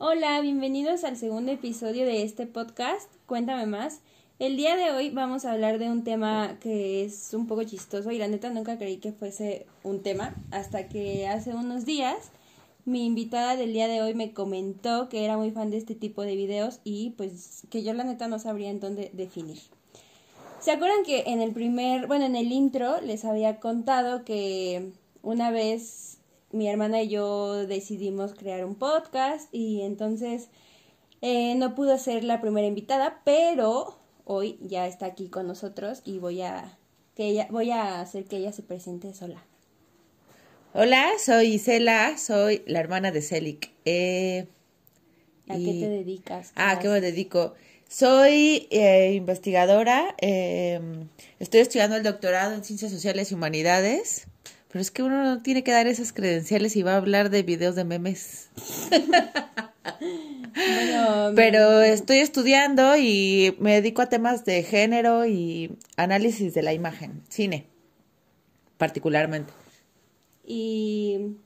Hola, bienvenidos al segundo episodio de este podcast, Cuéntame más. El día de hoy vamos a hablar de un tema que es un poco chistoso y la neta nunca creí que fuese un tema hasta que hace unos días mi invitada del día de hoy me comentó que era muy fan de este tipo de videos y pues que yo la neta no sabría en dónde definir. ¿Se acuerdan que en el primer, bueno, en el intro les había contado que una vez mi hermana y yo decidimos crear un podcast y entonces eh, no pudo ser la primera invitada, pero hoy ya está aquí con nosotros y voy a que ella voy a hacer que ella se presente sola. Hola, soy Isela, soy la hermana de Celic. Eh, ¿A qué te dedicas? Ah, ¿qué me dedico? Soy eh, investigadora, em, estoy estudiando el doctorado en Ciencias Sociales y Humanidades. Pero es que uno no tiene que dar esas credenciales y va a hablar de videos de memes. Pero estoy estudiando y me dedico a temas de género y análisis de la imagen, cine, particularmente. ¿Y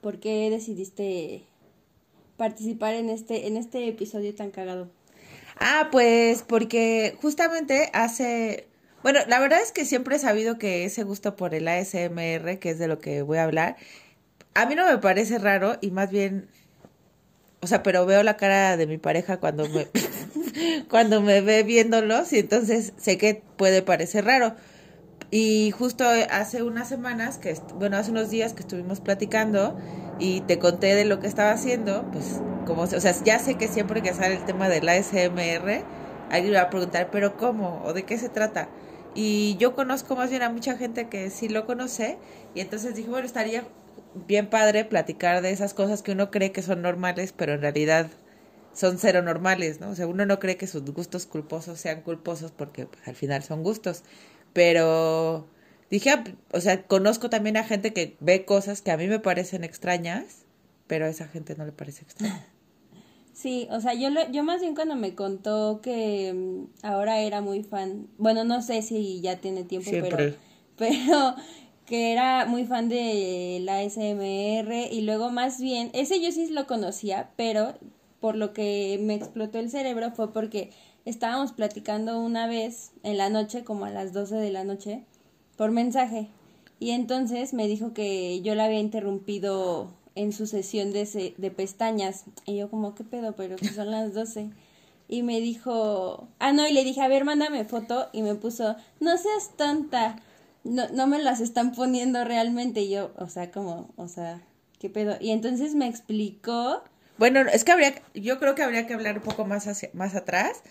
por qué decidiste participar en este, en este episodio tan cagado? Ah, pues porque justamente hace bueno, la verdad es que siempre he sabido que ese gusto por el ASMR, que es de lo que voy a hablar, a mí no me parece raro y más bien, o sea, pero veo la cara de mi pareja cuando me, cuando me ve viéndolos y entonces sé que puede parecer raro. Y justo hace unas semanas, que bueno, hace unos días que estuvimos platicando y te conté de lo que estaba haciendo, pues como, o sea, ya sé que siempre que sale el tema del ASMR, alguien va a preguntar, pero ¿cómo? ¿O de qué se trata? Y yo conozco más bien a mucha gente que sí lo conoce y entonces dije, bueno, estaría bien padre platicar de esas cosas que uno cree que son normales, pero en realidad son cero normales, ¿no? O sea, uno no cree que sus gustos culposos sean culposos porque pues, al final son gustos. Pero dije, ah, o sea, conozco también a gente que ve cosas que a mí me parecen extrañas, pero a esa gente no le parece extraña. Sí, o sea, yo, lo, yo más bien cuando me contó que mm, ahora era muy fan, bueno, no sé si ya tiene tiempo, pero, pero que era muy fan de la SMR y luego más bien, ese yo sí lo conocía, pero por lo que me explotó el cerebro fue porque estábamos platicando una vez en la noche, como a las 12 de la noche, por mensaje. Y entonces me dijo que yo la había interrumpido en su sesión de, de pestañas. Y yo como, ¿qué pedo? Pero que son las 12. Y me dijo, ah, no, y le dije, a ver, mándame foto. Y me puso, no seas tonta. No, no me las están poniendo realmente. Y yo, o sea, como, o sea, ¿qué pedo? Y entonces me explicó. Bueno, es que habría, yo creo que habría que hablar un poco más hacia, más atrás.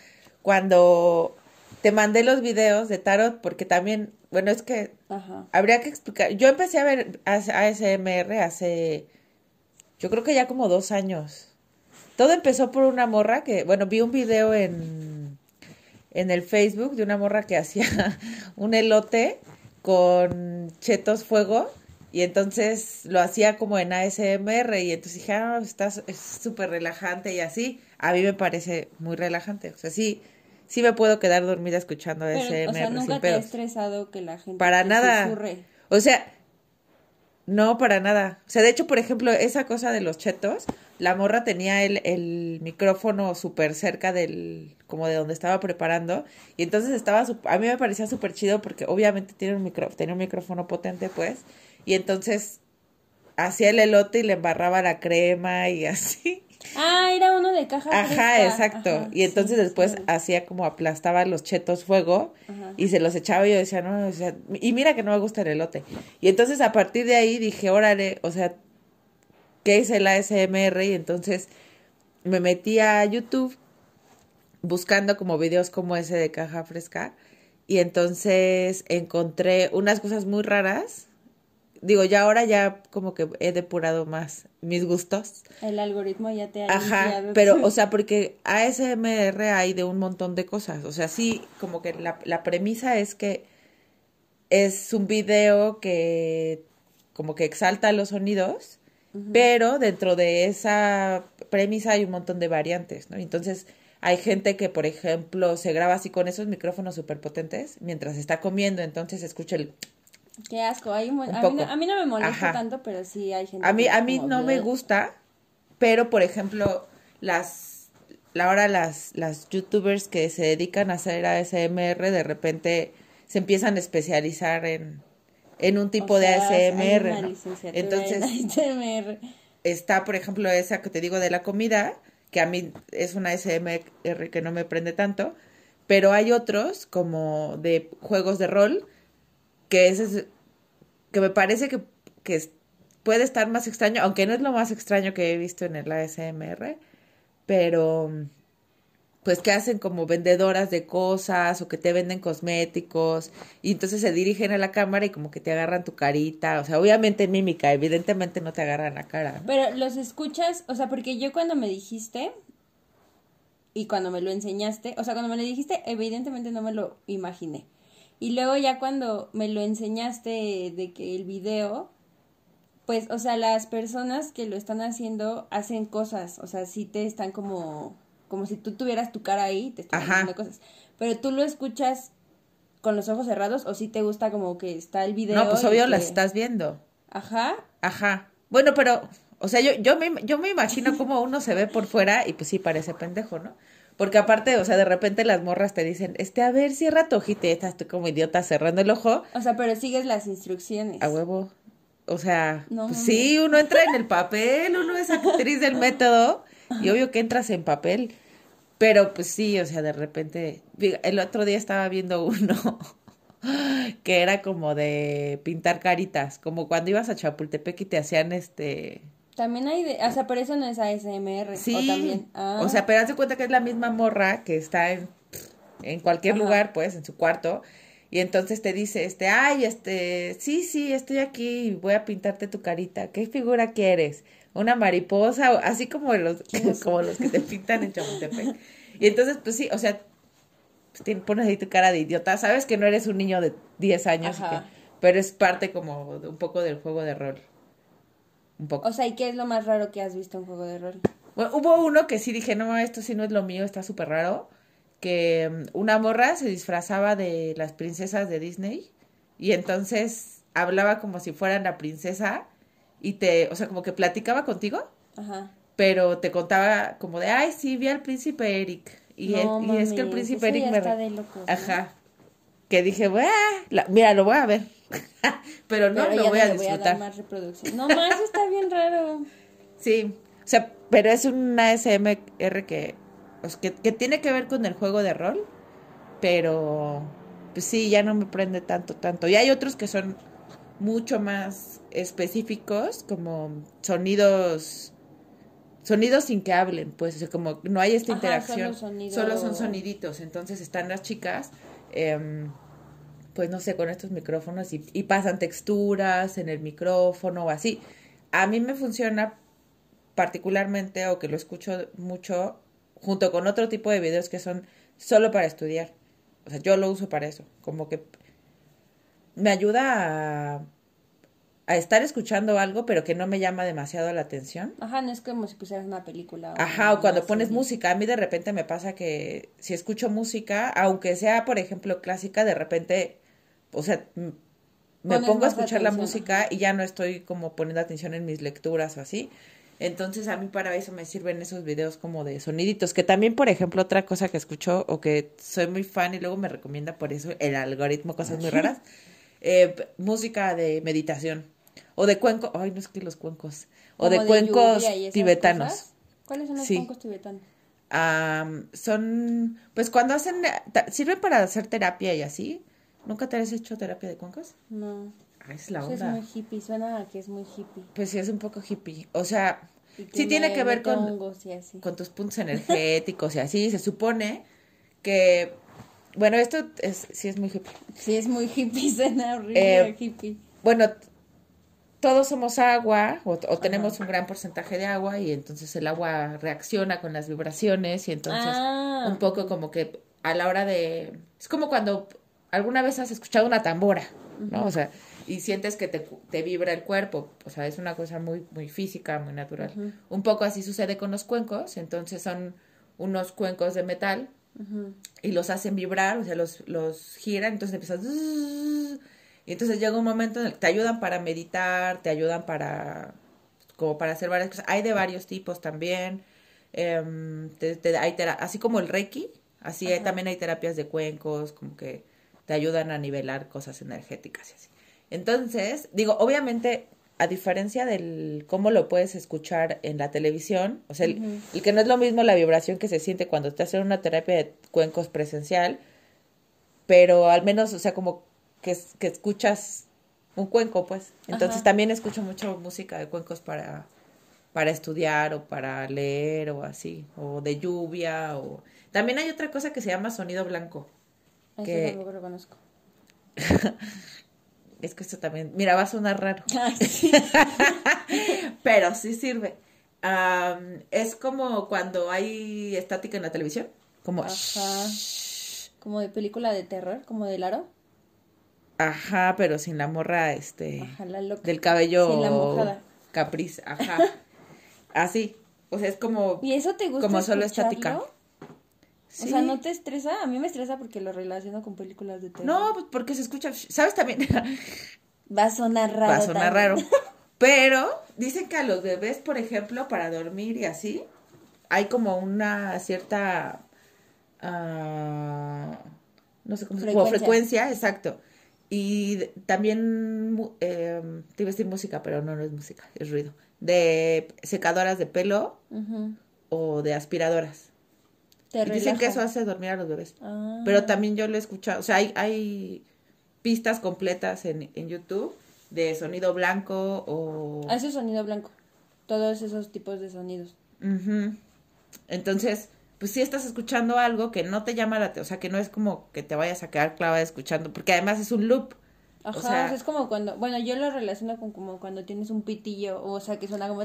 Cuando te mandé los videos de tarot, porque también, bueno, es que habría que explicar. Yo empecé a ver ASMR hace yo creo que ya como dos años. Todo empezó por una morra que, bueno, vi un video en, en el Facebook de una morra que hacía un elote con chetos fuego y entonces lo hacía como en ASMR y entonces dije, ah, está, es súper relajante y así. A mí me parece muy relajante. O sea, sí, sí me puedo quedar dormida escuchando ASMR. O sea, nunca te ha estresado que la gente Para nada. O sea, no, para nada. O sea, de hecho, por ejemplo, esa cosa de los chetos, la morra tenía el, el micrófono súper cerca del, como de donde estaba preparando, y entonces estaba, a mí me parecía súper chido porque obviamente tiene un micro, tenía un micrófono potente, pues, y entonces hacía el elote y le embarraba la crema y así. Ah, era uno de caja Ajá, exacto. y entonces después hacía como aplastaba los chetos fuego y se los echaba y yo decía, no, o sea, y mira que no me gusta el elote. Y entonces a partir de ahí dije, órale, o sea, ¿qué es el ASMR? Y entonces me metí a YouTube buscando como videos como ese de caja fresca y entonces encontré unas cosas muy raras digo, ya ahora ya como que he depurado más mis gustos. El algoritmo ya te ha Ajá, pero, o sea, porque ASMR hay de un montón de cosas. O sea, sí, como que la, la premisa es que es un video que como que exalta los sonidos, pero dentro de esa premisa hay un montón de variantes, ¿no? Entonces, hay gente que, por ejemplo, se graba así con esos micrófonos súper potentes mientras está comiendo, entonces escucha el Qué asco. Hay a, mí no, me molesta tanto, pero sí hay gente. A mí, a mí no me gusta, pero, por ejemplo, las, ahora las, las youtubers que se dedican a hacer ASMR, de repente se empiezan a especializar en, en un tipo de ASMR. Entonces, está, por ejemplo, esa que te digo de la comida, que a mí es una ASMR que no me prende tanto, pero hay otros como de juegos de rol, que es, que me parece que, que puede estar más extraño, aunque no es lo más extraño que he visto en el ASMR, pero pues que hacen como vendedoras de cosas o que te venden cosméticos y entonces se dirigen a la cámara y como que te agarran tu carita, o sea, obviamente en mímica, evidentemente no te agarran la cara. Pero los escuchas, o sea, porque yo cuando me dijiste y cuando me lo enseñaste, o sea, cuando me lo dijiste, evidentemente no me lo imaginé. Y luego ya cuando me lo enseñaste de que el video, pues, o sea, las personas que lo están haciendo hacen cosas, o sea, sí te están como como si tú tuvieras tu cara ahí, te están haciendo cosas. Pero tú lo escuchas con los ojos cerrados o si te gusta como que está el video. No, pues obvio las estás viendo. Ajá. Ajá. Bueno, pero, o sea, yo, yo, me, yo me imagino cómo uno se ve por fuera y pues sí parece pendejo, ¿no? Porque aparte, o sea, de repente las morras te dicen, este, a ver, cierra tu ojito y estás tú como idiota cerrando el ojo. O sea, pero sigues las instrucciones. A huevo. O sea, pues sí, uno entra en el papel, uno es actriz del método y obvio que entras en papel. Pero pues sí, o sea, de repente, el otro día estaba viendo uno que era como de pintar caritas, como cuando ibas a Chapultepec y te hacían este... También hay de, o sea, pero eso no es ASMR. Sí, o, también, o sea, pero haz de cuenta que es la misma morra que está en, en cualquier lugar, pues, en su cuarto, y entonces te dice, este, ay, este, sí, sí, estoy aquí, voy a pintarte tu carita, ¿qué figura quieres? una mariposa, así como los, como los que te pintan en Chapultepec. Y entonces, pues sí, o sea, pues, pones ahí tu cara de idiota, sabes que no eres un niño de 10 años, pero es parte como un poco del juego de rol. Un poco. O sea, ¿y qué es lo más raro que has visto en juego de rol? Bueno, hubo uno que sí dije, no, esto sí no es lo mío, está súper raro, que mm, una morra se disfrazaba de las princesas de Disney y entonces hablaba como si fuera la princesa y te, o sea, como que platicaba contigo, Ajá. pero te contaba como de, ay, sí, vi al príncipe Eric. Y, y es que el príncipe Eric me... Está de Ajá. Que dije, mira, lo voy a ver. pero no lo voy a disfrutar. más reproducción. No más, está bien raro. Sí, o sea, pero es una SMR que, pues, que, que tiene que ver con el juego de rol, pero pues sí, ya no me prende tanto, tanto. Y hay otros que son mucho más específicos, como sonidos sonidos sin que hablen, pues, como no hay esta interacción, solo, son soniditos, entonces están las chicas, em, pues no sé, con estos micrófonos y, y, pasan texturas en el micrófono o así. A mí me funciona particularmente o que lo escucho mucho junto con otro tipo de videos que son solo para estudiar. O sea, yo lo uso para eso, como que me ayuda a, a, estar escuchando algo, pero que no me llama demasiado la atención. Ajá, no es como si pusieras una película. Ajá, o cuando pones música. A mí de repente me pasa que si escucho música, aunque sea, por ejemplo, clásica, de repente, o sea, me pongo a escuchar la música y ya no estoy como poniendo atención en mis lecturas o así. Entonces a mí para eso me sirven esos videos como de soniditos, que también, por ejemplo, otra cosa que escucho o que soy muy fan y luego me recomienda por eso el algoritmo, cosas muy raras, eh, música de meditación o de cuenco, ay, no es que los cuencos, o de, cuencos tibetanos. ¿Cuáles son los cuencos tibetanos? son, pues cuando hacen, sirven para hacer terapia y así. ¿Nunca te has hecho terapia de cuencos? No. Ah, es la onda. Es muy hippie, suena a que es muy hippie. Pues sí, es un poco hippie. O sea, sí tiene que ver con, con tus puntos energéticos y así. Se supone que bueno, esto es, sí es muy hippie. Sí es muy hippie, suena horrible eh, hippie. Bueno, todos somos agua o, tenemos un gran porcentaje de agua y entonces el agua reacciona con las vibraciones y entonces ah. un poco como que a la hora de... Es como cuando alguna vez has escuchado una tambora, ¿no? O sea, y sientes que te, te, vibra el cuerpo, o sea, es una cosa muy, muy física, muy natural. Un poco así sucede con los cuencos, entonces son unos cuencos de metal y los hacen vibrar, o sea, los, los giran, entonces empiezas... Y entonces llega un momento en el que te ayudan para meditar, te ayudan para como para hacer varias cosas. Hay de varios tipos también. Em, hay así como el Reiki, así también hay terapias de cuencos, como que te ayudan a nivelar cosas energéticas y así. Entonces, digo, obviamente, a diferencia del cómo lo puedes escuchar en la televisión, o sea, el, que no es lo mismo la vibración que se siente cuando te hacen una terapia de cuencos presencial, pero al menos, o sea, como que, que escuchas un cuenco, pues. Entonces también escucho mucho música de cuencos para, para estudiar o para leer o así, o de lluvia, o... También hay otra cosa que se llama sonido blanco. Que... Eso lo conozco. es que esto también, mira, va a sonar raro. Pero sí sirve. es como cuando hay estática en la televisión, como... Ajá. Como de película de terror, como de Laro. Ajá, pero sin la morra, este, ajá, la loca. del cabello sin la mojada. capriz, ajá. Así, o sea, es como... ¿Y eso te gusta Como solo estática. O sea, ¿no te estresa? A mí me estresa porque lo relaciono con películas de terror. No, pues porque se escucha, ¿sabes también? Va a sonar raro. Va a sonar raro. Pero dicen que a los bebés, por ejemplo, para dormir y así, hay como una cierta... Uh, no sé cómo se llama. frecuencia, exacto. Y también, eh, te iba a decir música, pero no, no es música, es ruido. De secadoras de pelo o de aspiradoras. Dicen que eso hace dormir a los bebés. Ah. Pero también yo lo he escuchado, o sea, hay, hay pistas completas en, en YouTube de sonido blanco o... Ah, ese sonido blanco. Todos esos tipos de sonidos. Entonces, pues si estás escuchando algo que no te llama la atención, o sea, que no es como que te vayas a quedar clavada escuchando, porque además es un loop. Ajá, o sea, es como cuando, bueno, yo lo relaciono con como cuando tienes un pitillo, o sea, que suena como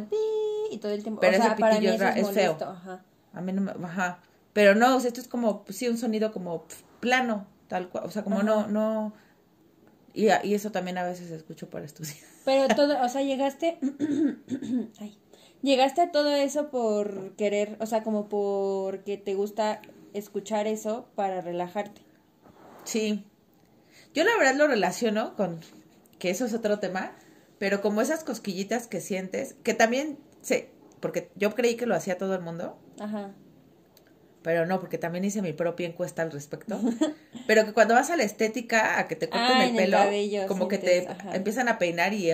y todo el tiempo. Pero o sea, ese pitillo para mí es, feo. Ajá. A mí no me, ajá. Pero no, o sea, esto es como, pues sí, un sonido como plano, tal cual, o sea, como no, no, y, y eso también a veces escucho para estudiar. Pero todo, o sea, llegaste, ay, ¿Llegaste a todo eso por querer, o sea, como porque te gusta escuchar eso para relajarte? Sí. Yo la verdad lo relaciono con que eso es otro tema, pero como esas cosquillitas que sientes, que también sé, porque yo creí que lo hacía todo el mundo. Ajá pero no, porque también hice mi propia encuesta al respecto. pero que cuando vas a la estética, a que te corten ah, el pelo, como que te empiezan a peinar y,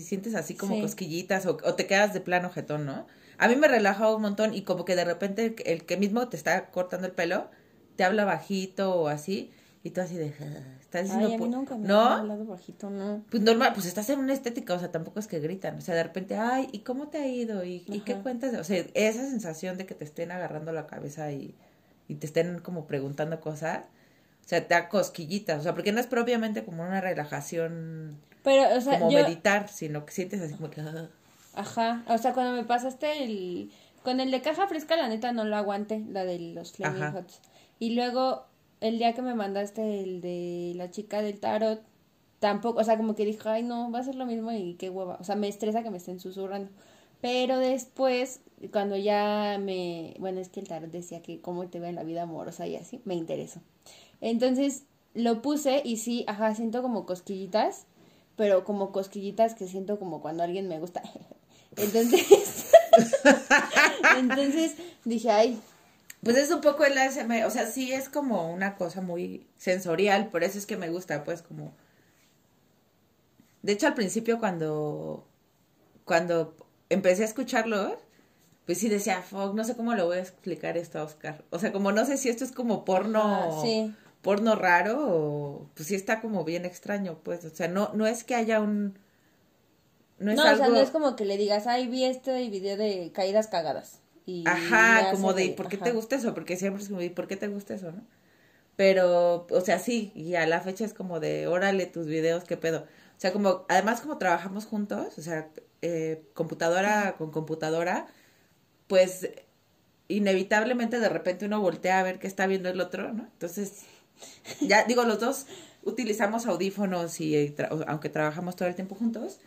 sientes así como cosquillitas o, te quedas de plano jetón, ¿no? A mí me relaja un montón y como que de repente el, que mismo te está cortando el pelo te habla bajito o así y tú así de estás diciendo Ay, nunca me ¿no? hablado bajito, no. Pues normal, pues estás en una estética, o sea, tampoco es que gritan, o sea, de repente, ay, ¿y cómo te ha ido? ¿Y, ¿y qué cuentas? O sea, esa sensación de que te estén agarrando la cabeza y, y te estén como preguntando cosas, o sea, te da cosquillitas, o sea, porque no es propiamente como una relajación Pero, o sea, como meditar, sino que sientes así como que... Ah. Ajá, o sea, cuando me pasaste el... Con el de caja fresca, la neta, no lo aguante, la de los Flaming Hots. Y luego el día que me mandaste el de la chica del tarot, tampoco, o sea, como que dije, ay, no, va a ser lo mismo y qué hueva. O sea, me estresa que me estén susurrando. Pero después, cuando ya me, bueno, es que el tarot decía que cómo te ve en la vida amorosa y así, me interesó. Entonces, lo puse y sí, ajá, siento como cosquillitas, pero como cosquillitas que siento como cuando alguien me gusta. Entonces, entonces dije, ay, pues es un poco el ASMR, o sea, sí es como una cosa muy sensorial, por eso es que me gusta, pues como... De hecho, al principio cuando, cuando empecé a escucharlo, pues sí decía, fuck, no sé cómo lo voy a explicar esto a Oscar. O sea, como no sé si esto es como porno, porno raro o pues sí está como bien extraño, pues. O sea, no, no es que haya un... No, es o sea, no es como que le digas, ay, vi este video de caídas cagadas. Ajá, como de, ¿por qué te gusta eso? Porque siempre es como, ¿y por qué te gusta eso, no? Pero, o sea, sí, y a la fecha es como de, órale tus videos, qué pedo. O sea, como, además como trabajamos juntos, o sea, eh, computadora con computadora, pues inevitablemente de repente uno voltea a ver qué está viendo el otro, ¿no? Entonces, ya digo, los dos utilizamos audífonos y aunque trabajamos todo el tiempo juntos,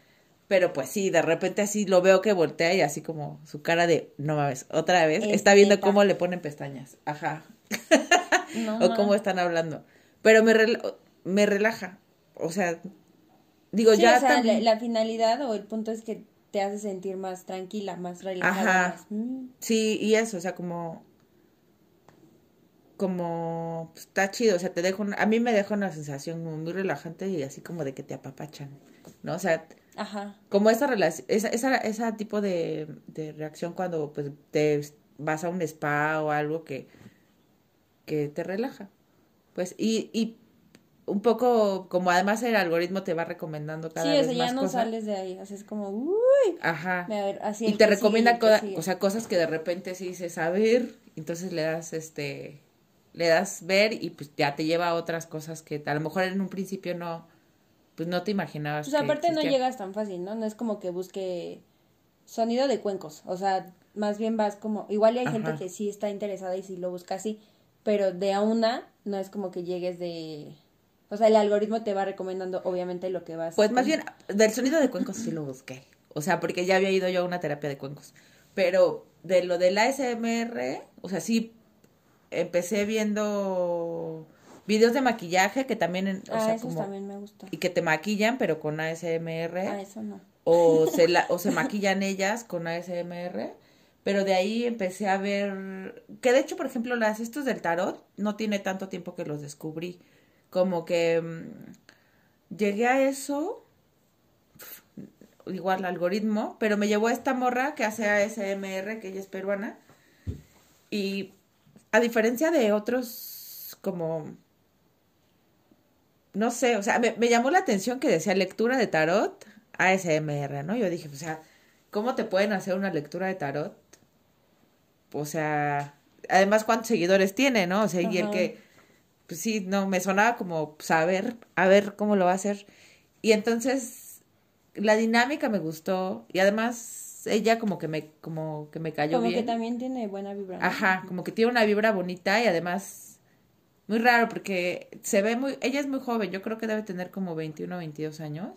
pero pues sí, de repente así lo veo que voltea y así como su cara de, no mames, otra vez, está viendo cómo le ponen pestañas. Ajá. o cómo están hablando. Pero me, me relaja. O sea, digo, ya. O sea, la, finalidad o el punto es que te hace sentir más tranquila, más relajada. Ajá. Mm. Sí, y eso, o sea, como como pues, está chido, o sea, te dejo, a mí me deja una sensación muy relajante y así como de que te apapachan, ¿no? O sea, Ajá. como esa relación, esa, esa, esa tipo de, de reacción cuando pues te vas a un spa o algo que, que te relaja. Pues, y, y un poco como además el algoritmo te va recomendando cada vez más cosas. Sí, ya no sales de ahí, así es como, uy. Ajá. y te recomienda cosas, o sea, cosas que de repente sí dices, a ver, entonces le das este le das ver y pues ya te lleva a otras cosas que a lo mejor en un principio no, pues no te imaginabas. Pues aparte no llegas tan fácil, ¿no? No es como que busque sonido de cuencos, o sea, más bien vas como, igual hay gente que sí está interesada y sí lo busca así, pero de a una no es como que llegues de... O sea, el algoritmo te va recomendando obviamente lo que vas. Pues más bien, del sonido de cuencos sí lo busqué. O sea, porque ya había ido yo a una terapia de cuencos. Pero de lo del ASMR, o sea, sí empecé viendo videos de maquillaje que también, o ah, también me gusta. Y que te maquillan, pero con ASMR. Ah, eso no. O se, la, o se maquillan ellas con ASMR. Pero de ahí empecé a ver, que de hecho, por ejemplo, las estos del tarot, no tiene tanto tiempo que los descubrí. Como que mm, llegué a eso, igual algoritmo, pero me llevó a esta morra que hace ASMR, que ella es peruana. Y a diferencia de otros como no sé, o sea, me, llamó la atención que decía lectura de tarot ASMR, ¿no? Yo dije, o sea, ¿cómo te pueden hacer una lectura de tarot? O sea, además, ¿cuántos seguidores tiene, no? O sea, y el que, pues sí, no, me sonaba como saber, a ver cómo lo va a hacer. Y entonces, la dinámica me gustó y además ella como que me, como que me cayó bien. Como que también tiene buena vibra. Ajá, como que tiene una vibra bonita y además muy raro porque se ve muy, ella es muy joven, yo creo que debe tener como 21 o 22 años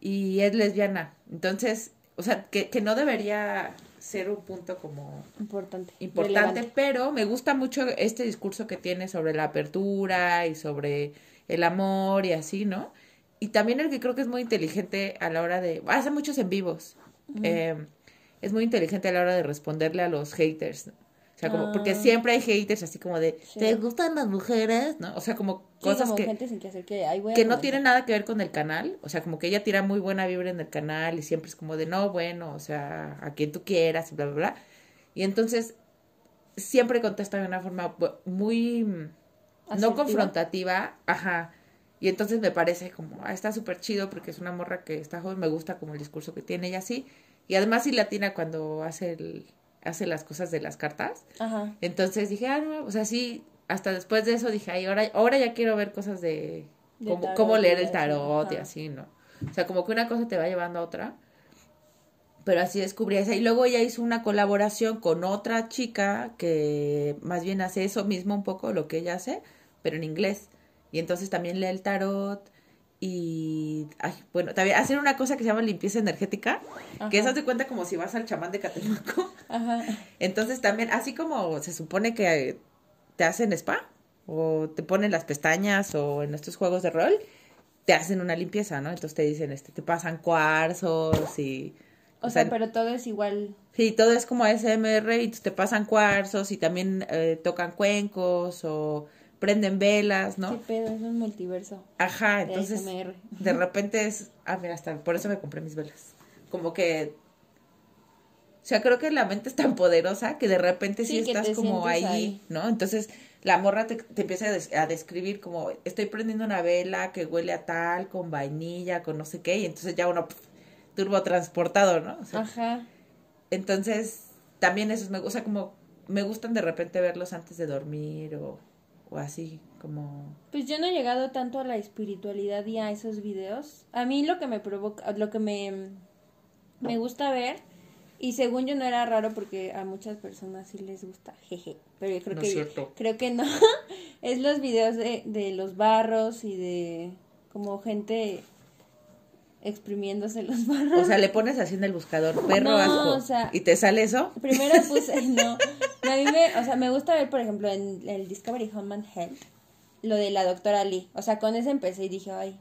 y es lesbiana. Entonces, o sea, que, que no debería ser un punto como importante. Importante, pero me gusta mucho este discurso que tiene sobre la apertura y sobre el amor y así, ¿no? Y también el que creo que es muy inteligente a la hora de... Hace muchos en vivos. Em, es muy inteligente a la hora de responderle a los haters. Sea, como, porque ah. siempre hay haters así como de, ¿te gustan las mujeres? ¿No? O sea, como cosas que, que, no tienen nada que ver con el canal. O sea, como que ella tira muy buena vibra en el canal y siempre es como de, no, bueno, o sea, a quien tú quieras y bla, bla, bla. Y entonces, siempre contesta de una forma muy, no confrontativa, ajá. Y entonces me parece como, ah, está súper chido porque es una morra que está joven, me gusta como el discurso que tiene y así. Y además sí latina cuando hace el, hace las cosas de las cartas. Ajá. Entonces dije, ah, no, o sea, sí, hasta después de eso dije, ay, ahora, ahora ya quiero ver cosas de, cómo, leer el tarot y así, ¿no? O sea, como que una cosa te va llevando a otra. Pero así descubrí esa. Y luego ella hizo una colaboración con otra chica que más bien hace eso mismo un poco, lo que ella hace, pero en inglés. Y entonces también lee el tarot y, ay, bueno, también hacer una cosa que se llama limpieza energética, que eso te cuenta como si vas al chamán de Catemaco. Ajá. Entonces también, así como se supone que te hacen spa, o te ponen las pestañas, o en estos juegos de rol, te hacen una limpieza, ¿no? Entonces te dicen, este, te pasan cuarzos y... O, sea, pero todo es igual. Sí, todo es como ASMR y te pasan cuarzos y también eh, tocan cuencos o prenden velas, ¿no? ¿Qué pedo? Es un multiverso. Ajá, entonces de repente es, ah, mira, hasta por eso me compré mis velas. Como que o sea, creo que la mente es tan poderosa que de repente sí, estás como ahí, ¿no? Entonces la morra te, empieza a, describir como estoy prendiendo una vela que huele a tal, con vainilla, con no sé qué, y entonces ya uno turbo transportado, ¿no? Ajá. Entonces, también eso me gusta, como me gustan de repente verlos antes de dormir o o así como pues yo no he llegado tanto a la espiritualidad y a esos videos. A mí lo que me provoca lo que me me gusta ver y según yo no era raro porque a muchas personas sí les gusta jeje pero yo creo que creo que no. Es los videos de, de los barros y de como gente exprimiéndose los barros. O sea, le pones así en el buscador perro asco. O sea, ¿Y te sale eso? Primero puse, no. A mí me, o sea, me gusta ver, por ejemplo, en el Discovery Home and Health, lo de la doctora Lee. O sea, con ese empecé y dije, ay,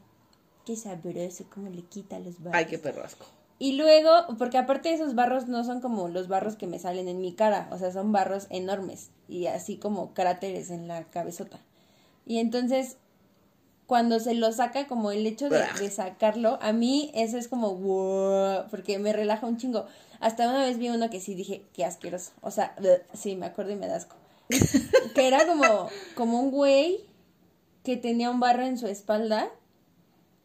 qué sabroso, cómo le quita los barros. Ay, qué perro asco. Y luego, porque aparte esos barros no son como los barros que me salen en mi cara, o sea, son barros enormes y así como cráteres en la cabezota. Y entonces, cuando se lo saca, como el hecho de, sacarlo, a mí eso es como, wow, porque me relaja un chingo. Hasta una vez vi uno que sí dije, qué asqueroso. O sea, sí, me acuerdo y me da asco. que era como, como un güey que tenía un barro en su espalda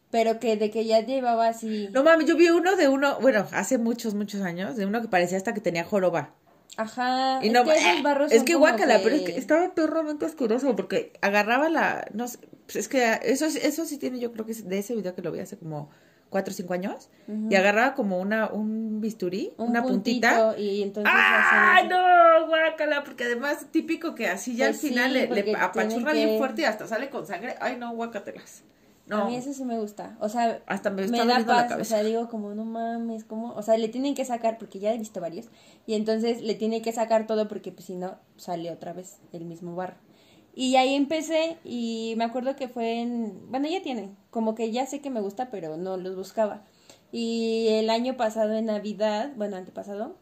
pero que de que ya llevaba así. No mames, yo vi uno de uno, bueno, hace muchos, muchos años, de uno que parecía hasta que tenía joroba. Ajá. Y no, es que, barros es que guácala, pero es que estaba perramente asqueroso porque agarraba la, no sé, pues es que eso, eso sí tiene, yo creo que es de ese video que lo vi hace como cuatro o cinco años y agarraba como una un bisturí, una puntita y entonces ¡Ah, no! guácala, porque además típico que así ya al pues final le, le apachurra bien fuerte y hasta sale con sangre. Ay, no, guácatelas. A mí eso sí me gusta. O sea, hasta me, da paz. O sea, digo como, no mames, como, o sea, le tienen que sacar, porque ya he visto varios, y entonces le tiene que sacar todo porque pues si no, sale otra vez el mismo barro. Y ahí empecé y me acuerdo que fue en, bueno, ya tienen, como que ya sé que me gusta, pero no los buscaba. Y el año pasado en Navidad, bueno, antepasado,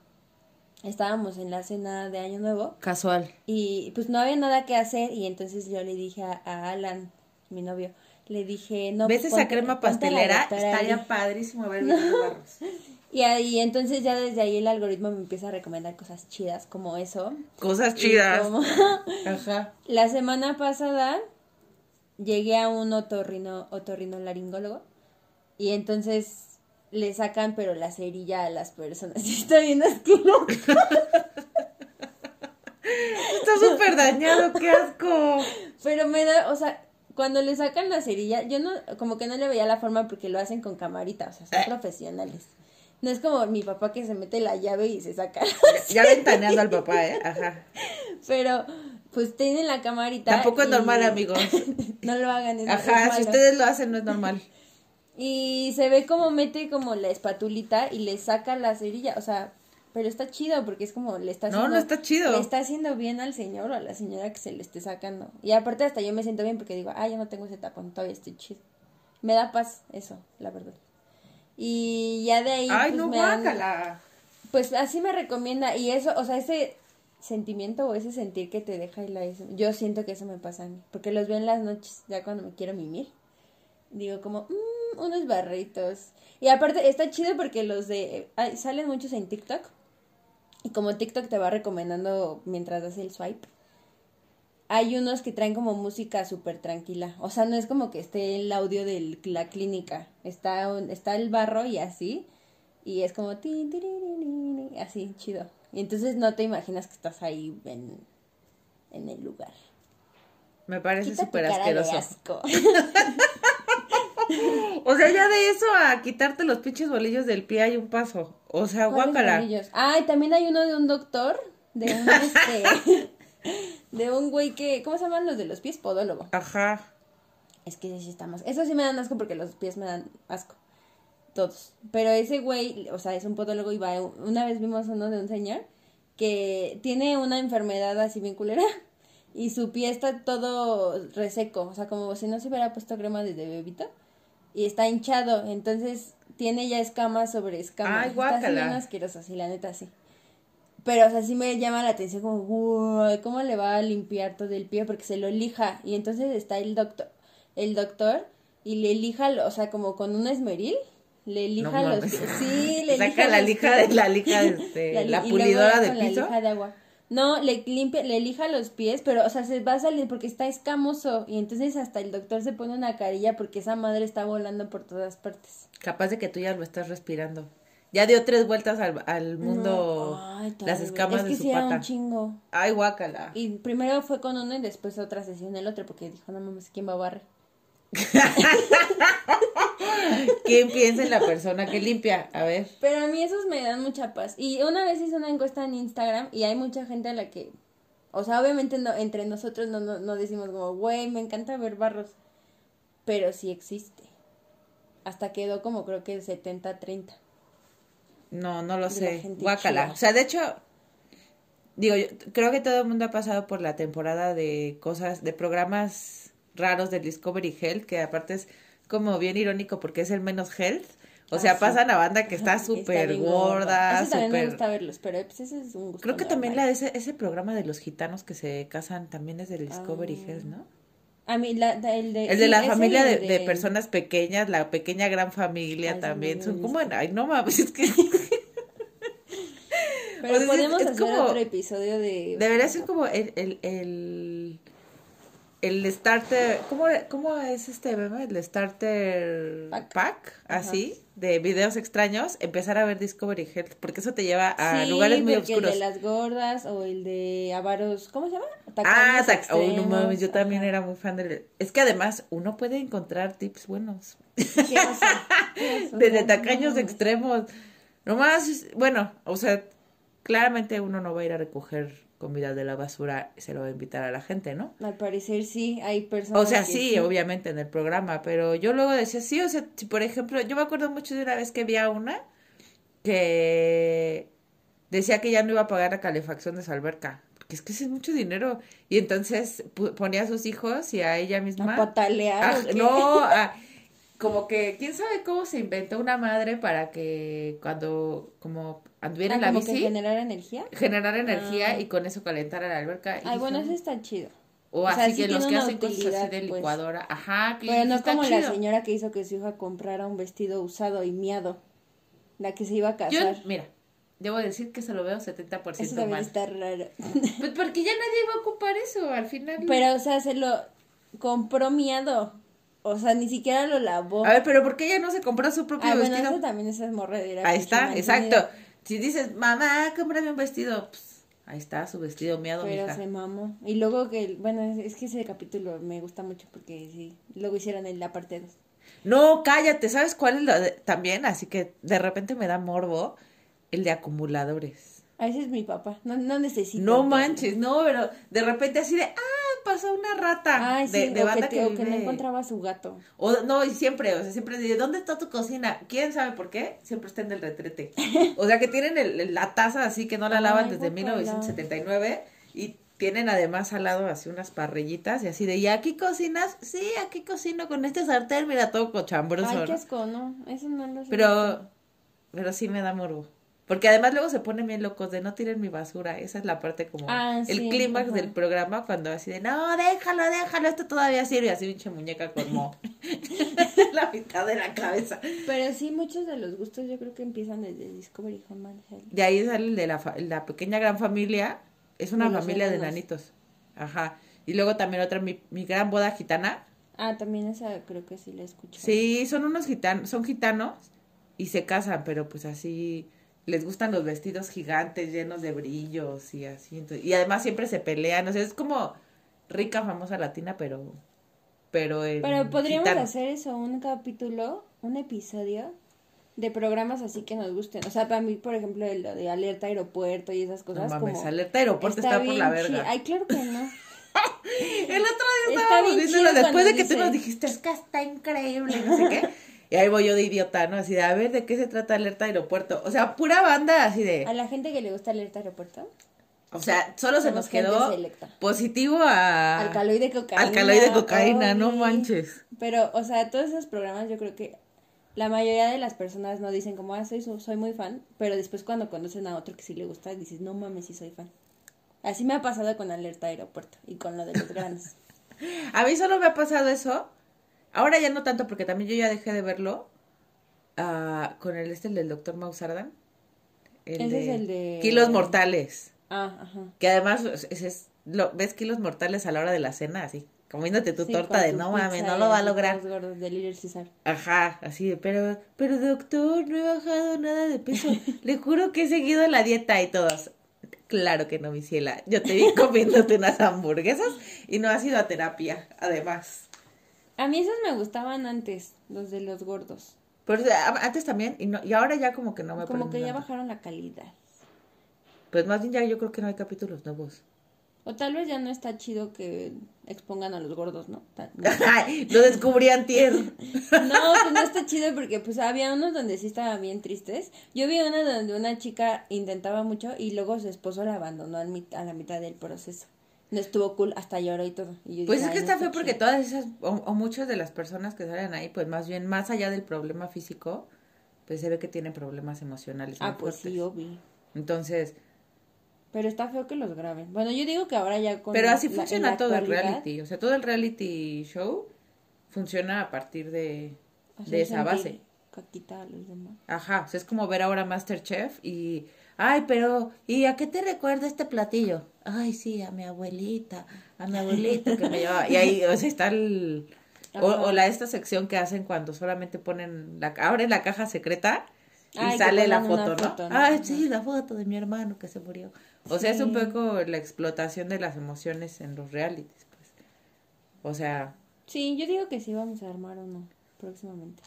estábamos en la cena de Año Nuevo. Casual. Y pues no había nada que hacer y entonces yo le dije a Alan, mi novio, le dije, no. ¿Ves esa crema pastelera? Está ya padrísimo ver los barros. Y ahí entonces ya desde ahí el algoritmo me empieza a recomendar cosas chidas como eso. Cosas chidas. Ajá. La semana pasada llegué a un otorrino, otorrino laringólogo y entonces le sacan pero la cerilla a las personas. Está bien asqueroso. Está súper dañado, qué asco. Pero me da, o sea, cuando le sacan la cerilla, yo no, como que no le veía la forma porque lo hacen con camarita, o sea, son eh. profesionales. No es como mi papá que se mete la llave y se saca. Ya, ventaneando al papá, ¿eh? Ajá. Pero, pues tienen la camarita. Tampoco es normal, amigos. no lo hagan. Es Ajá, si ustedes lo hacen, no es normal. Y se ve como mete como la espatulita y le saca la cerilla, o sea, pero está chido porque es como le está haciendo. No, no está chido. Le está haciendo bien al señor o a la señora que se le esté sacando. Y aparte, hasta yo me siento bien porque digo, ah, yo no tengo ese tapón, todavía estoy chido. Me da paz eso, la verdad. Y ya de ahí. Ay, pues, no, guácala. Pues así me recomienda. Y eso, o sea, ese sentimiento o ese sentir que te deja y la yo siento que eso me pasa a mí. Porque los veo en las noches, ya cuando me quiero mimir. Digo, como, mmm, unos barritos. Y aparte, está chido porque los de. salen muchos en TikTok y como TikTok te va recomendando mientras das el swipe, hay unos que traen como música súper tranquila. O sea, no es como que esté el audio de la clínica. Está, está el barro y así. Y es como así, chido. Y entonces no te imaginas que estás ahí en, en el lugar. Me parece súper asqueroso. o sea, ya de eso a quitarte los pinches bolillos del pie hay un paso. O sea, guácala. Ah, y también hay uno de un doctor, de un este, de un güey que, ¿cómo se llaman los de los pies? Podólogo. Ajá. Es que sí está más. Eso sí me dan asco porque los pies me dan asco. Todos. Pero ese güey, o sea, es un podólogo y va. Una vez vimos uno de un señor que tiene una enfermedad así bien culera y su pie está todo reseco. O sea, como si no se hubiera puesto crema desde bebito y está hinchado, entonces tiene ya escamas sobre escamas. Ay, guácala. Está bien asqueroso, sí, la neta, sí. Pero, o sea, sí me llama la atención como, ¿cómo le va a limpiar todo el pie? Porque se lo lija. Y entonces está el doctor, el doctor, y le lija, o sea, como con un esmeril, le lija los pies. Sí, le Saca la lija de la lija de, la, pulidora de piso. La lija de agua. No, le limpia, le lija los pies, pero, o sea, se va a salir porque está escamoso. Y entonces hasta el doctor se pone una carilla porque esa madre está volando por todas partes. Capaz de que tú ya lo estás respirando. Ya dio tres vueltas al, al mundo las escamas es que de su pata. un chingo. Ay, guácala. Y primero fue con uno y después otra sesión el otro porque dijo, no mames, ¿quién va a barrer? ¿Quién piensa en la persona que limpia? A ver. Pero a mí esos me dan mucha paz. Y una vez hice una encuesta en Instagram y hay mucha gente a la que, o sea, obviamente no, entre nosotros no, no, decimos como, güey, me encanta ver barros. Pero sí existe. Hasta quedó como creo que 70-30. No, no lo sé. Guácala. O sea, de hecho, digo, yo creo que todo el mundo ha pasado por la temporada de cosas, de programas raros del Discovery Health, que aparte es como bien irónico porque es el menos health, O sea, pasan a banda que está súper gorda. Ese también me gusta verlos, pero pues ese es un gusto. Creo que también la, ese, ese programa de los gitanos que se casan también es del Discovery ah. Health, ¿no? A mí, la, el de... El de la familia de, personas pequeñas, la pequeña gran familia también. Son como, ay, no mames, es que... Pero podemos hacer otro episodio de... Debería ser como el, el, el el starter, ¿cómo, cómo es este meme? El starter pack, así, de videos extraños, empezar a ver Discovery Health, porque eso te lleva a lugares muy oscuros. el de las gordas o el de avaros, ¿cómo se llama? ah, oh, no mames, yo también era muy fan de... Es que además uno puede encontrar tips buenos. Desde tacaños extremos. Nomás, bueno, o sea, claramente uno no va a ir a recoger comida de la basura se lo va a invitar a la gente, ¿no? Al parecer sí, hay personas. O sea, sí, obviamente en el programa, pero yo luego decía, sí, o sea, si por ejemplo, yo me acuerdo mucho de una vez que vi a una que decía que ya no iba a pagar la calefacción de su alberca, porque es que es mucho dinero, y entonces ponía a sus hijos y a ella misma. A patalear. no, como que, quién sabe cómo se inventó una madre para que cuando, como anduviera en la bici. generar energía. Generar energía ah. y con eso calentar a la alberca. Ay, bueno, eso está chido. O, así que los que hacen cosas así de pues. licuadora. Ajá, que Pero no como la señora que hizo que su hija comprara un vestido usado y miado. La que se iba a casar. Yo, mira, debo decir que se lo veo 70% eso también está raro. Pues porque ya nadie va a ocupar eso al final. Pero, o sea, se lo compró miado. O sea, ni siquiera lo lavó. A ver, pero ¿por qué ella no se compró su propio ah, vestido? Bueno, eso también es morredera. Ahí está, exacto. Si dices, mamá, cómprame un vestido, pues, ahí está su vestido miado, Pero se mamó. Y luego que, bueno, es que ese capítulo me gusta mucho porque sí, luego hicieron en la parte 2. No, cállate, ¿sabes cuál es lo de, también? Así que de repente me da morbo el de acumuladores. A ese es mi papá, no, no necesito. No manches, no, pero de repente así de, ah, pasó una rata Ay, de, banda que, no encontraba su gato. O no, y siempre, o sea, siempre dice, ¿dónde está tu cocina? ¿Quién sabe por qué? Siempre está en el retrete. O sea, que tienen el, la taza así que no la lavan desde 1979 y tienen además al lado así unas parrillitas y así de, ¿y aquí cocinas? Sí, aquí cocino con este sartén, mira, todo cochambroso. Ay, qué asco, ¿no? Eso no lo. Pero, pero sí me da morbo. Porque además luego se ponen bien locos de no tiren mi basura. Esa es la parte como ah, el clímax del programa cuando así de no, déjalo, déjalo, esto todavía sirve. Así pinche muñeca como la mitad de la cabeza. Pero sí, muchos de los gustos yo creo que empiezan desde Discovery Home De ahí sale el de la, la pequeña gran familia. Es una familia de nanitos. Ajá. Y luego también otra, mi, mi gran boda gitana. Ah, también esa creo que sí la escuché. Sí, son unos gitanos, son gitanos y se casan, pero pues así les gustan los vestidos gigantes llenos de brillos y así. y además siempre se pelean, o sea, es como rica, famosa latina, pero... Pero, pero podríamos hacer eso, un capítulo, un episodio de programas así que nos gusten. O sea, para mí, por ejemplo, el de Alerta Aeropuerto y esas cosas. No mames, Alerta Aeropuerto está, por la verga. Ay, claro que no. el otro día estábamos viéndolo después de que tú nos dijiste, es que está increíble, no sé qué. Y ahí voy yo de idiota, ¿no? Así de, a ver, ¿de qué se trata Alerta Aeropuerto? O sea, pura banda así de... ¿A la gente que le gusta Alerta Aeropuerto? O sea, solo se nos quedó positivo a... Alcaloide cocaína. Alcaloide cocaína, no manches. Pero, o sea, todos esos programas yo creo que la mayoría de las personas no dicen como, ah, soy, soy muy fan, pero después cuando conocen a otro que sí le gusta, dices, no mames, sí soy fan. Así me ha pasado con Alerta Aeropuerto y con lo de los grandes. a mí solo me ha pasado eso Ahora ya no tanto porque también yo ya dejé de verlo uh, con el este el del doctor Mausardan. Ese es el de... Kilos mortales. Ah, ajá. Que además es, lo, ves kilos mortales a la hora de la cena, así, comiéndote tu torta de no mames, no lo va a lograr. Ajá, así de, pero, pero doctor, no he bajado nada de peso. Le juro que he seguido la dieta y todos. Claro que no, mi ciela. Yo te vi comiéndote unas hamburguesas y no has ido a terapia, además. A mí esos me gustaban antes, los de los gordos. Pero antes también, y, no, y ahora ya como que no me Como que ya bajaron la calidad. Pues más bien ya yo creo que no hay capítulos nuevos. O tal vez ya no está chido que expongan a los gordos, ¿no? Lo descubrí antier. no, pues no está chido porque pues había unos donde sí estaban bien tristes. Yo vi una donde una chica intentaba mucho y luego su esposo la abandonó a la mitad del proceso no estuvo cool, hasta lloró y todo. pues es que está feo porque todas esas, o, muchas de las personas que salen ahí, pues más bien, más allá del problema físico, pues se ve que tienen problemas emocionales. Ah, pues sí, obvio. Entonces. Pero está feo que los graben. Bueno, yo digo que ahora ya con. Pero así funciona todo el reality. O sea, todo el reality show funciona a partir de, de esa base. Caquita a los demás. Ajá, o sea, es como ver ahora Masterchef y. Ay, pero, ¿y a qué te recuerda este platillo? Ay, sí, a mi abuelita, a mi abuelita que me llevaba. Y ahí, o sea, está el. O, la esta sección que hacen cuando solamente ponen la abren la caja secreta y sale la foto, ¿no? Ay, sí, la foto de mi hermano que se murió. O sea, es un poco la explotación de las emociones en los realities, pues. O sea. Sí, yo digo que sí vamos a armar uno próximamente.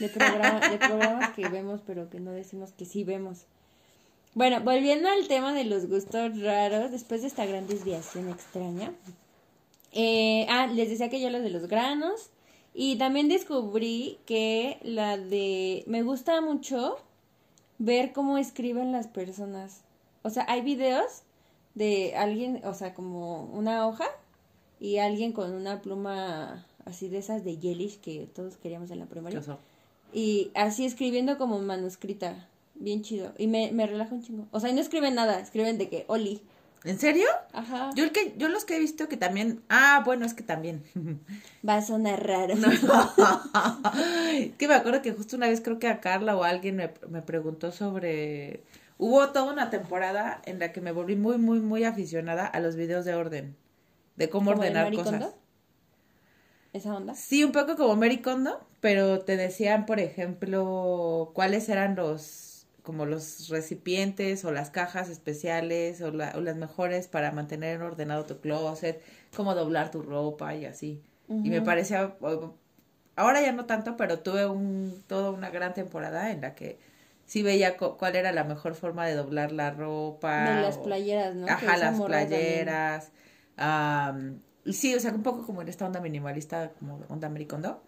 De, programa, de programas que vemos, pero que no decimos que sí vemos. Bueno, volviendo al tema de los gustos raros, después de esta gran desviación extraña, eh, ah, les decía que yo lo de los granos. Y también descubrí que la de... Me gusta mucho ver cómo escriben las personas. O sea, hay videos de alguien, o sea, como una hoja y alguien con una pluma así de esas de yellish que todos queríamos en la primaria. Y así escribiendo como manuscrita. Bien chido. Y me, me relaja un chingo. O sea, y no escriben nada, escriben de que Oli. ¿En serio? Ajá. Yo, el que, yo los que he visto que también. Ah, bueno, es que también. Va a sonar raro. que me acuerdo que justo una vez creo que a Carla o alguien me, me preguntó sobre. Hubo toda una temporada en la que me volví muy, muy, muy aficionada a los videos de orden. De cómo ordenar cosas. ¿Esa onda? Sí, un poco como Mary Kondo, pero te decían, por ejemplo, cuáles eran los como los recipientes o las cajas especiales o, las mejores para mantener ordenado tu closet, cómo doblar tu ropa y así. Y me parecía, ahora ya no tanto, pero tuve un, toda una gran temporada en la que sí veía cuál era la mejor forma de doblar la ropa. De las playeras, ¿no? Ajá, las playeras. Y sí, o sea, un poco como en esta onda minimalista, como onda Americondo,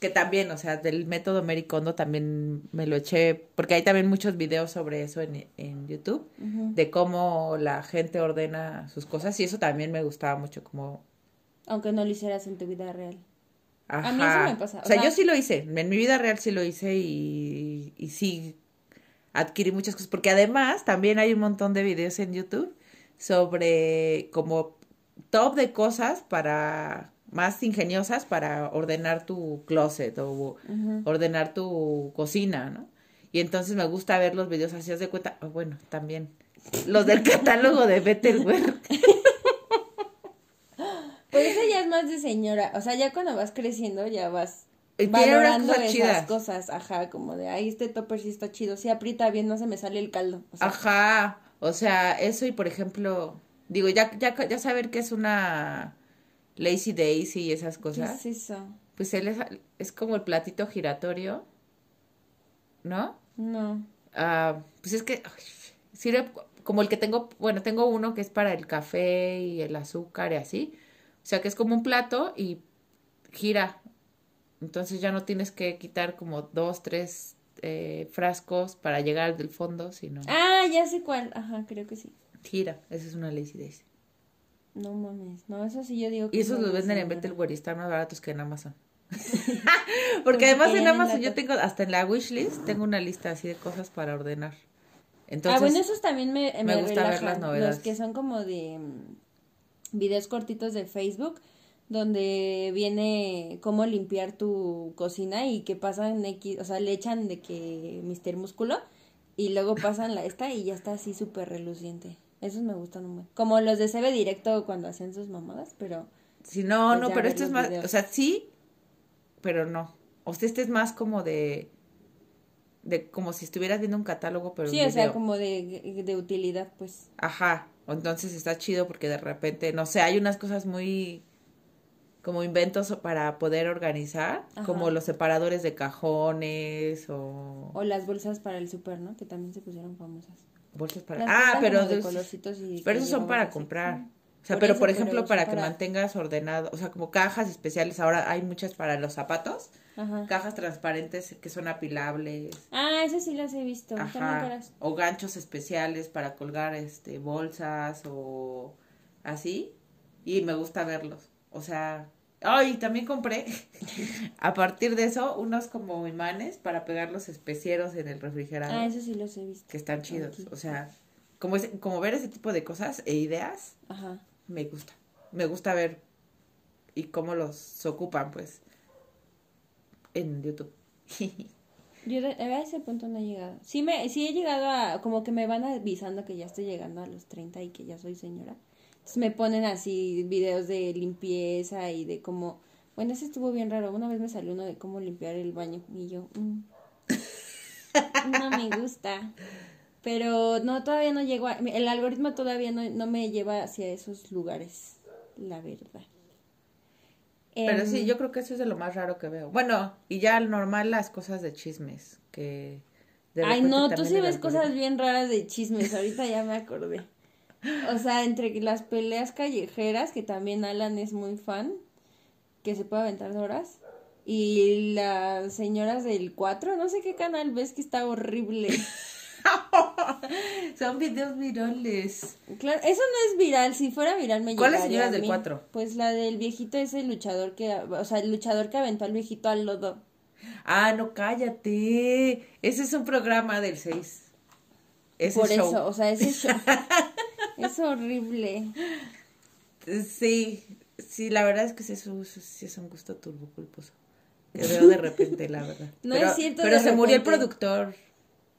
que también, o sea, del método Americondo también me lo eché, porque hay también muchos videos sobre eso en, en YouTube, de cómo la gente ordena sus cosas, y eso también me gustaba mucho, como... Aunque no lo hicieras en tu vida real. Ajá. A mí eso me pasa. O, sea, yo sí lo hice, en mi vida real sí lo hice y, y sí adquirí muchas cosas, porque además también hay un montón de videos en YouTube sobre como top de cosas para más ingeniosas para ordenar tu closet o ordenar tu cocina, ¿no? Y entonces me gusta ver los videos así, de cuenta, ah, bueno, también los del catálogo de Betterware. Pues eso ya es más de señora, o sea, ya cuando vas creciendo ya vas valorando esas cosas, ajá, como de, ay, este topper sí está chido, si aprieta bien, no se me sale el caldo. ajá, o sea, eso y por ejemplo, Digo, ya, ya, ya saber que es una Lazy Daisy y esas cosas. ¿Qué es eso? Pues él es, es como el platito giratorio, ¿no? No. Ah, pues es que sirve como el que tengo, bueno, tengo uno que es para el café y el azúcar y así. O sea, que es como un plato y gira. Entonces ya no tienes que quitar como dos, tres eh, frascos para llegar al del fondo, sino... Ah, ya sé cuál. Ajá, creo que sí. Gira, esa es una Lazy. No mames, no, eso sí yo digo que... Y esos los venden en Bettelware y están más baratos que en Amazon. Porque además en Amazon yo tengo, hasta en la wishlist, tengo una lista así de cosas para ordenar. Entonces, ah, bueno, esos también me, me, gusta ver las novedades. Los que son como de mm, videos cortitos de Facebook, donde viene cómo limpiar tu cocina y qué pasa en X, o sea, le echan de que Mister Músculo y luego pasan la esta y ya está así súper reluciente. Esos me gustan un Como los de CB Directo cuando hacen sus mamadas, pero... Sí, no, pues no, pero este es más... O sea, sí, pero no. O sea, este es más como de... De como si estuvieras viendo un catálogo, pero... Sí, o sea, como de, de utilidad, pues. Ajá. Entonces está chido porque de repente, no sé, hay unas cosas muy como inventos para poder organizar, como los separadores de cajones o... O las bolsas para el súper, ¿no? Que también se pusieron famosas. Bolsas para... ah, pero... De pero esos son para comprar. O sea, pero por ejemplo, para, que mantengas ordenado, o sea, como cajas especiales, ahora hay muchas para los zapatos, cajas transparentes que son apilables. Ah, esas sí las he visto. Ajá. O ganchos especiales para colgar este bolsas o así. Y me gusta verlos. O sea, Ay, también compré a partir de eso unos como imanes para pegar los especieros en el refrigerador. Ah, eso sí los he visto. Que están chidos. O sea, como, como ver ese tipo de cosas e ideas, Ajá. me gusta. Me gusta ver y cómo los ocupan, pues, en YouTube. Yo a ese punto no he llegado. Sí, me, sí he llegado a, como que me van avisando que ya estoy llegando a los 30 y que ya soy señora. Entonces me ponen así videos de limpieza y de cómo, bueno, ese estuvo bien raro. Una vez me salió uno de cómo limpiar el baño y yo, mm, no me gusta. Pero no, todavía no llego a, el algoritmo todavía no, no me lleva hacia esos lugares, la verdad. Pero sí, em, yo creo que eso es de lo más raro que veo. Bueno, y ya al normal las cosas de chismes, que... Ay, no, tú sí ves cosas bien raras de chismes, ahorita ya me acordé. O sea, entre las peleas callejeras, que también Alan es muy fan, que se puede aventar horas, y las señoras del 4, no sé qué canal ves que está horrible. Son videos virales. Claro, eso no es viral. Si fuera viral me ¿Cuáles señoras del 4? Pues la del viejito ese luchador que, o sea, el luchador que aventó al viejito al lodo. Ah, no, cállate. Ese es un programa del 6. Por eso, o sea, ese show. Es horrible. Sí, sí, la verdad es que sí es un, sí es un gusto turboculposo. Que veo de repente, la verdad. No es cierto. Pero se murió el productor.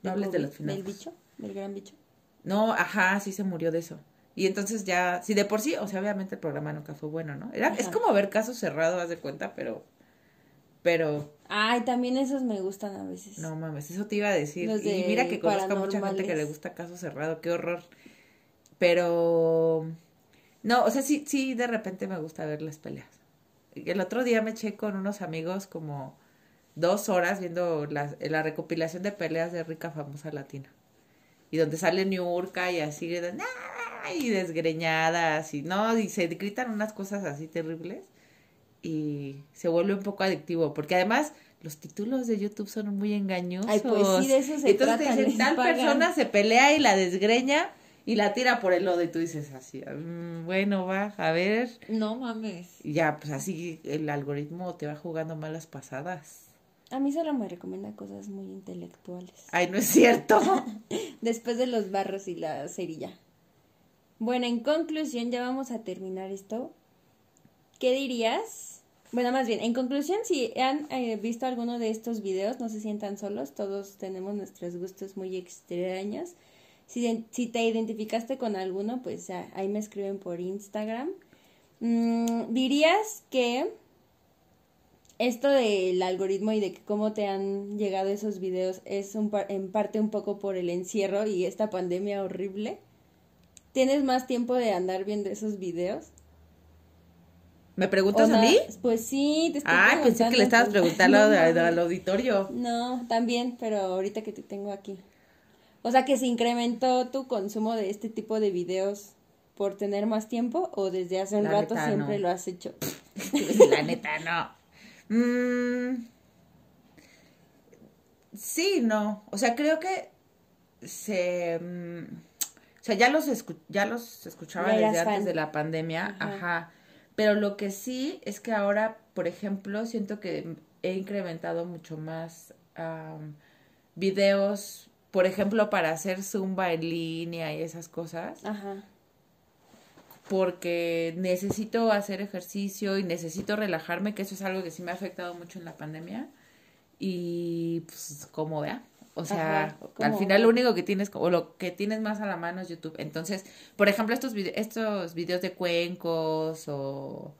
No hables de los finales. ¿Del bicho? ¿Del gran bicho? No, ajá, sí se murió de eso. Y entonces ya, sí, de por sí, o sea, obviamente el programa nunca fue bueno, ¿no? Era, es como ver casos cerrados, haz de cuenta, pero, pero. Ay, también esos me gustan a veces. No mames, eso te iba a decir. y mira que conozco a mucha gente que le gusta caso cerrado, qué horror. Pero, no, o sea, sí, sí, de repente me gusta ver las peleas. El otro día me eché con unos amigos como dos horas viendo la, la recopilación de peleas de rica famosa latina. Y donde sale Niurka y así, y desgreñadas, y no, y se gritan unas cosas así terribles. Y se vuelve un poco adictivo, porque además los títulos de YouTube son muy engañosos. Ay, pues sí, de eso se Entonces te dicen, tal persona se pelea y la desgreña y la tira por el lodo y tú dices así, mm, bueno, va, a ver. No mames. Y ya, pues así el algoritmo te va jugando malas pasadas. A mí solo me recomienda cosas muy intelectuales. Ay, no es cierto. Después de los barros y la cerilla. Bueno, en conclusión, ya vamos a terminar esto. ¿Qué dirías? Bueno, más bien, en conclusión, si han eh, visto alguno de estos videos, no se sientan solos, todos tenemos nuestros gustos muy extraños. Si, si te identificaste con alguno, pues ahí me escriben por Instagram. Mm, ¿Dirías que esto del algoritmo y de cómo te han llegado esos videos es un en parte un poco por el encierro y esta pandemia horrible. ¿Tienes más tiempo de andar viendo esos videos? ¿Me preguntas a mí? Pues sí, te estoy Ah, pensé que le estabas preguntando al, auditorio. No, también, pero ahorita que te tengo aquí. O sea, que se incrementó tu consumo de este tipo de videos por tener más tiempo o desde hace un rato siempre lo has hecho. La neta no. Mm, sí, no. O sea, creo que se... Mm, o sea, ya los, ya los escuchaba desde antes de la pandemia, ajá. Pero lo que sí es que ahora, por ejemplo, siento que he incrementado mucho más videos, por ejemplo, para hacer zumba en línea y esas cosas. Ajá porque necesito hacer ejercicio y necesito relajarme, que eso es algo que sí me ha afectado mucho en la pandemia. Y pues como vea, o sea, al final lo único que tienes o lo que tienes más a la mano es YouTube. Entonces, por ejemplo, estos estos videos de cuencos o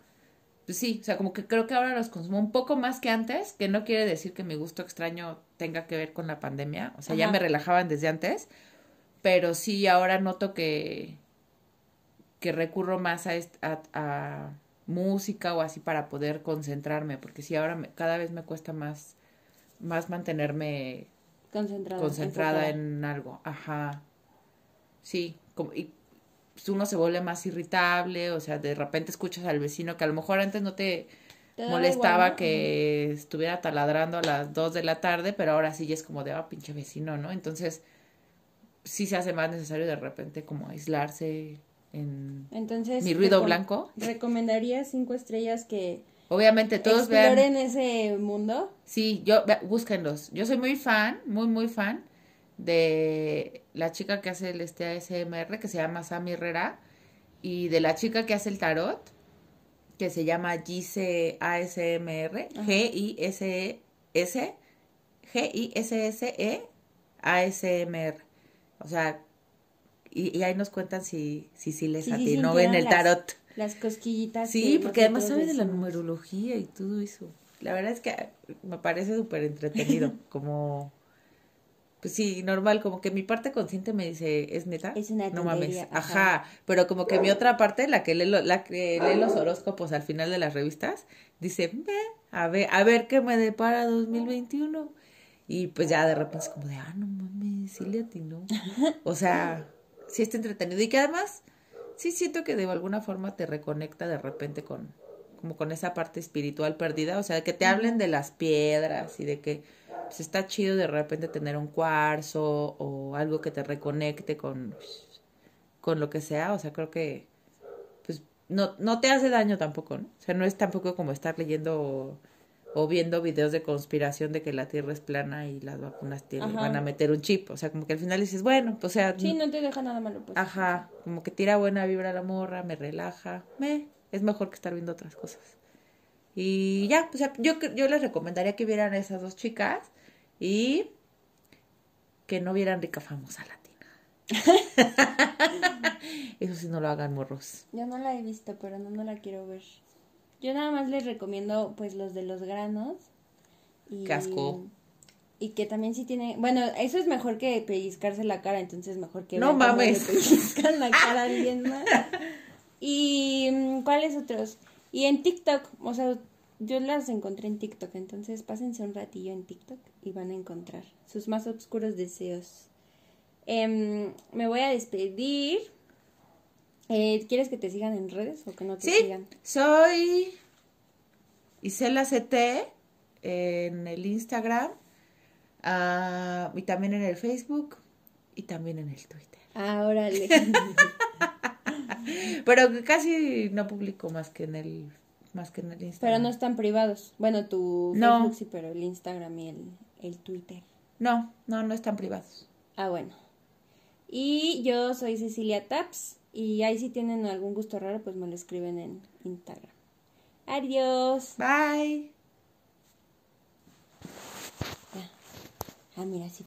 pues sí, o sea, como que creo que ahora los consumo un poco más que antes, que no quiere decir que mi gusto extraño tenga que ver con la pandemia, o sea, ya me relajaban desde antes, pero sí ahora noto que que recurro más a, a, música o así para poder concentrarme, porque si ahora cada vez me cuesta más, más mantenerme concentrada, concentrada en algo. Ajá. Sí, como, y pues, uno se vuelve más irritable, o sea, de repente escuchas al vecino que a lo mejor antes no te, molestaba que estuviera taladrando a las 2 de la tarde, pero ahora sí ya es como de, ah, pinche vecino, ¿no? Entonces, sí se hace más necesario de repente como aislarse, en Entonces, mi ruido blanco. ¿Recomendaría cinco estrellas que Obviamente todos Exploren ese mundo. Sí, yo, búsquenlos. Yo soy muy fan, muy, muy fan de la chica que hace el este ASMR, que se llama Sammy Herrera, y de la chica que hace el tarot, que se llama Gise ASMR, G-I-S-S, G-I-S-S-E ASMR. O sea, y, ahí nos cuentan si, si, si les sí, no ven el tarot. Las cosquillitas. Sí, porque además sabe de la numerología y todo eso. La verdad es que me parece súper entretenido, como... Pues sí, normal, como que mi parte consciente me dice, ¿es neta? Es una No mames. Ajá. pero como que mi otra parte, la que lee, la que lee los horóscopos al final de las revistas, dice, ve, a ver, a ver qué me depara 2021. Y pues ya de repente es como de, ah, no mames, sí le atinó. O sea, sí está entretenido. Y que además, sí siento que de alguna forma te reconecta de repente con, como con esa parte espiritual perdida. O sea, que te hablen de las piedras y de que pues, está chido de repente tener un cuarzo o algo que te reconecte con, con lo que sea. O sea, creo que pues no, no te hace daño tampoco, ¿no? O sea, no es tampoco como estar leyendo o viendo videos de conspiración de que la Tierra es plana y las vacunas tienen, van a meter un chip. O sea, como que al final dices, bueno, pues, o sea... Sí, no te deja nada malo. Pues. Ajá, como que tira buena vibra a la morra, me relaja, me, es mejor que estar viendo otras cosas. Y ya, o sea, yo, yo les recomendaría que vieran a esas dos chicas y que no vieran rica famosa latina. Eso sí no lo hagan morros. Yo no la he visto, pero no, no la quiero ver. Yo nada más les recomiendo pues los de los granos. Y, Casco. Y que también sí tiene, bueno, eso es mejor que pellizcarse la cara, entonces mejor que no mames. pellizcan la cara a alguien más. Y mm, ¿cuáles otros? Y en TikTok, o sea, yo las encontré en TikTok, entonces pásense un ratillo en TikTok y van a encontrar sus más oscuros deseos. Em, me voy a despedir eh, ¿Quieres que te sigan en redes o que no te sí, Soy Isela CT en el Instagram uh, y también en el Facebook y también en el Twitter. Ah, órale. Pero casi no publico más que en el más que en el Instagram. Pero no están privados. Bueno, tu Facebook sí, pero el Instagram y el, el Twitter. No, no, no están privados. Ah, bueno. Y yo soy Cecilia Taps y ahí si tienen algún gusto raro, pues me lo escriben en Instagram. Adiós. Bye. Ah, mira, sí.